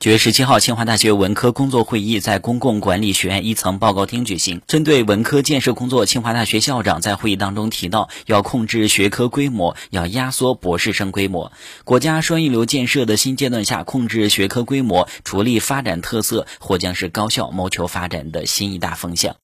九月十七号清华大学文科工作会议在公共管理学院一层报告厅举行。针对文科建设工作清华大学校长在会议当中提到要控制学科规模要压缩博士生规模。国家双一流建设的新阶段下控制学科规模着力发展特色或将是高校谋求发展的新一大风向。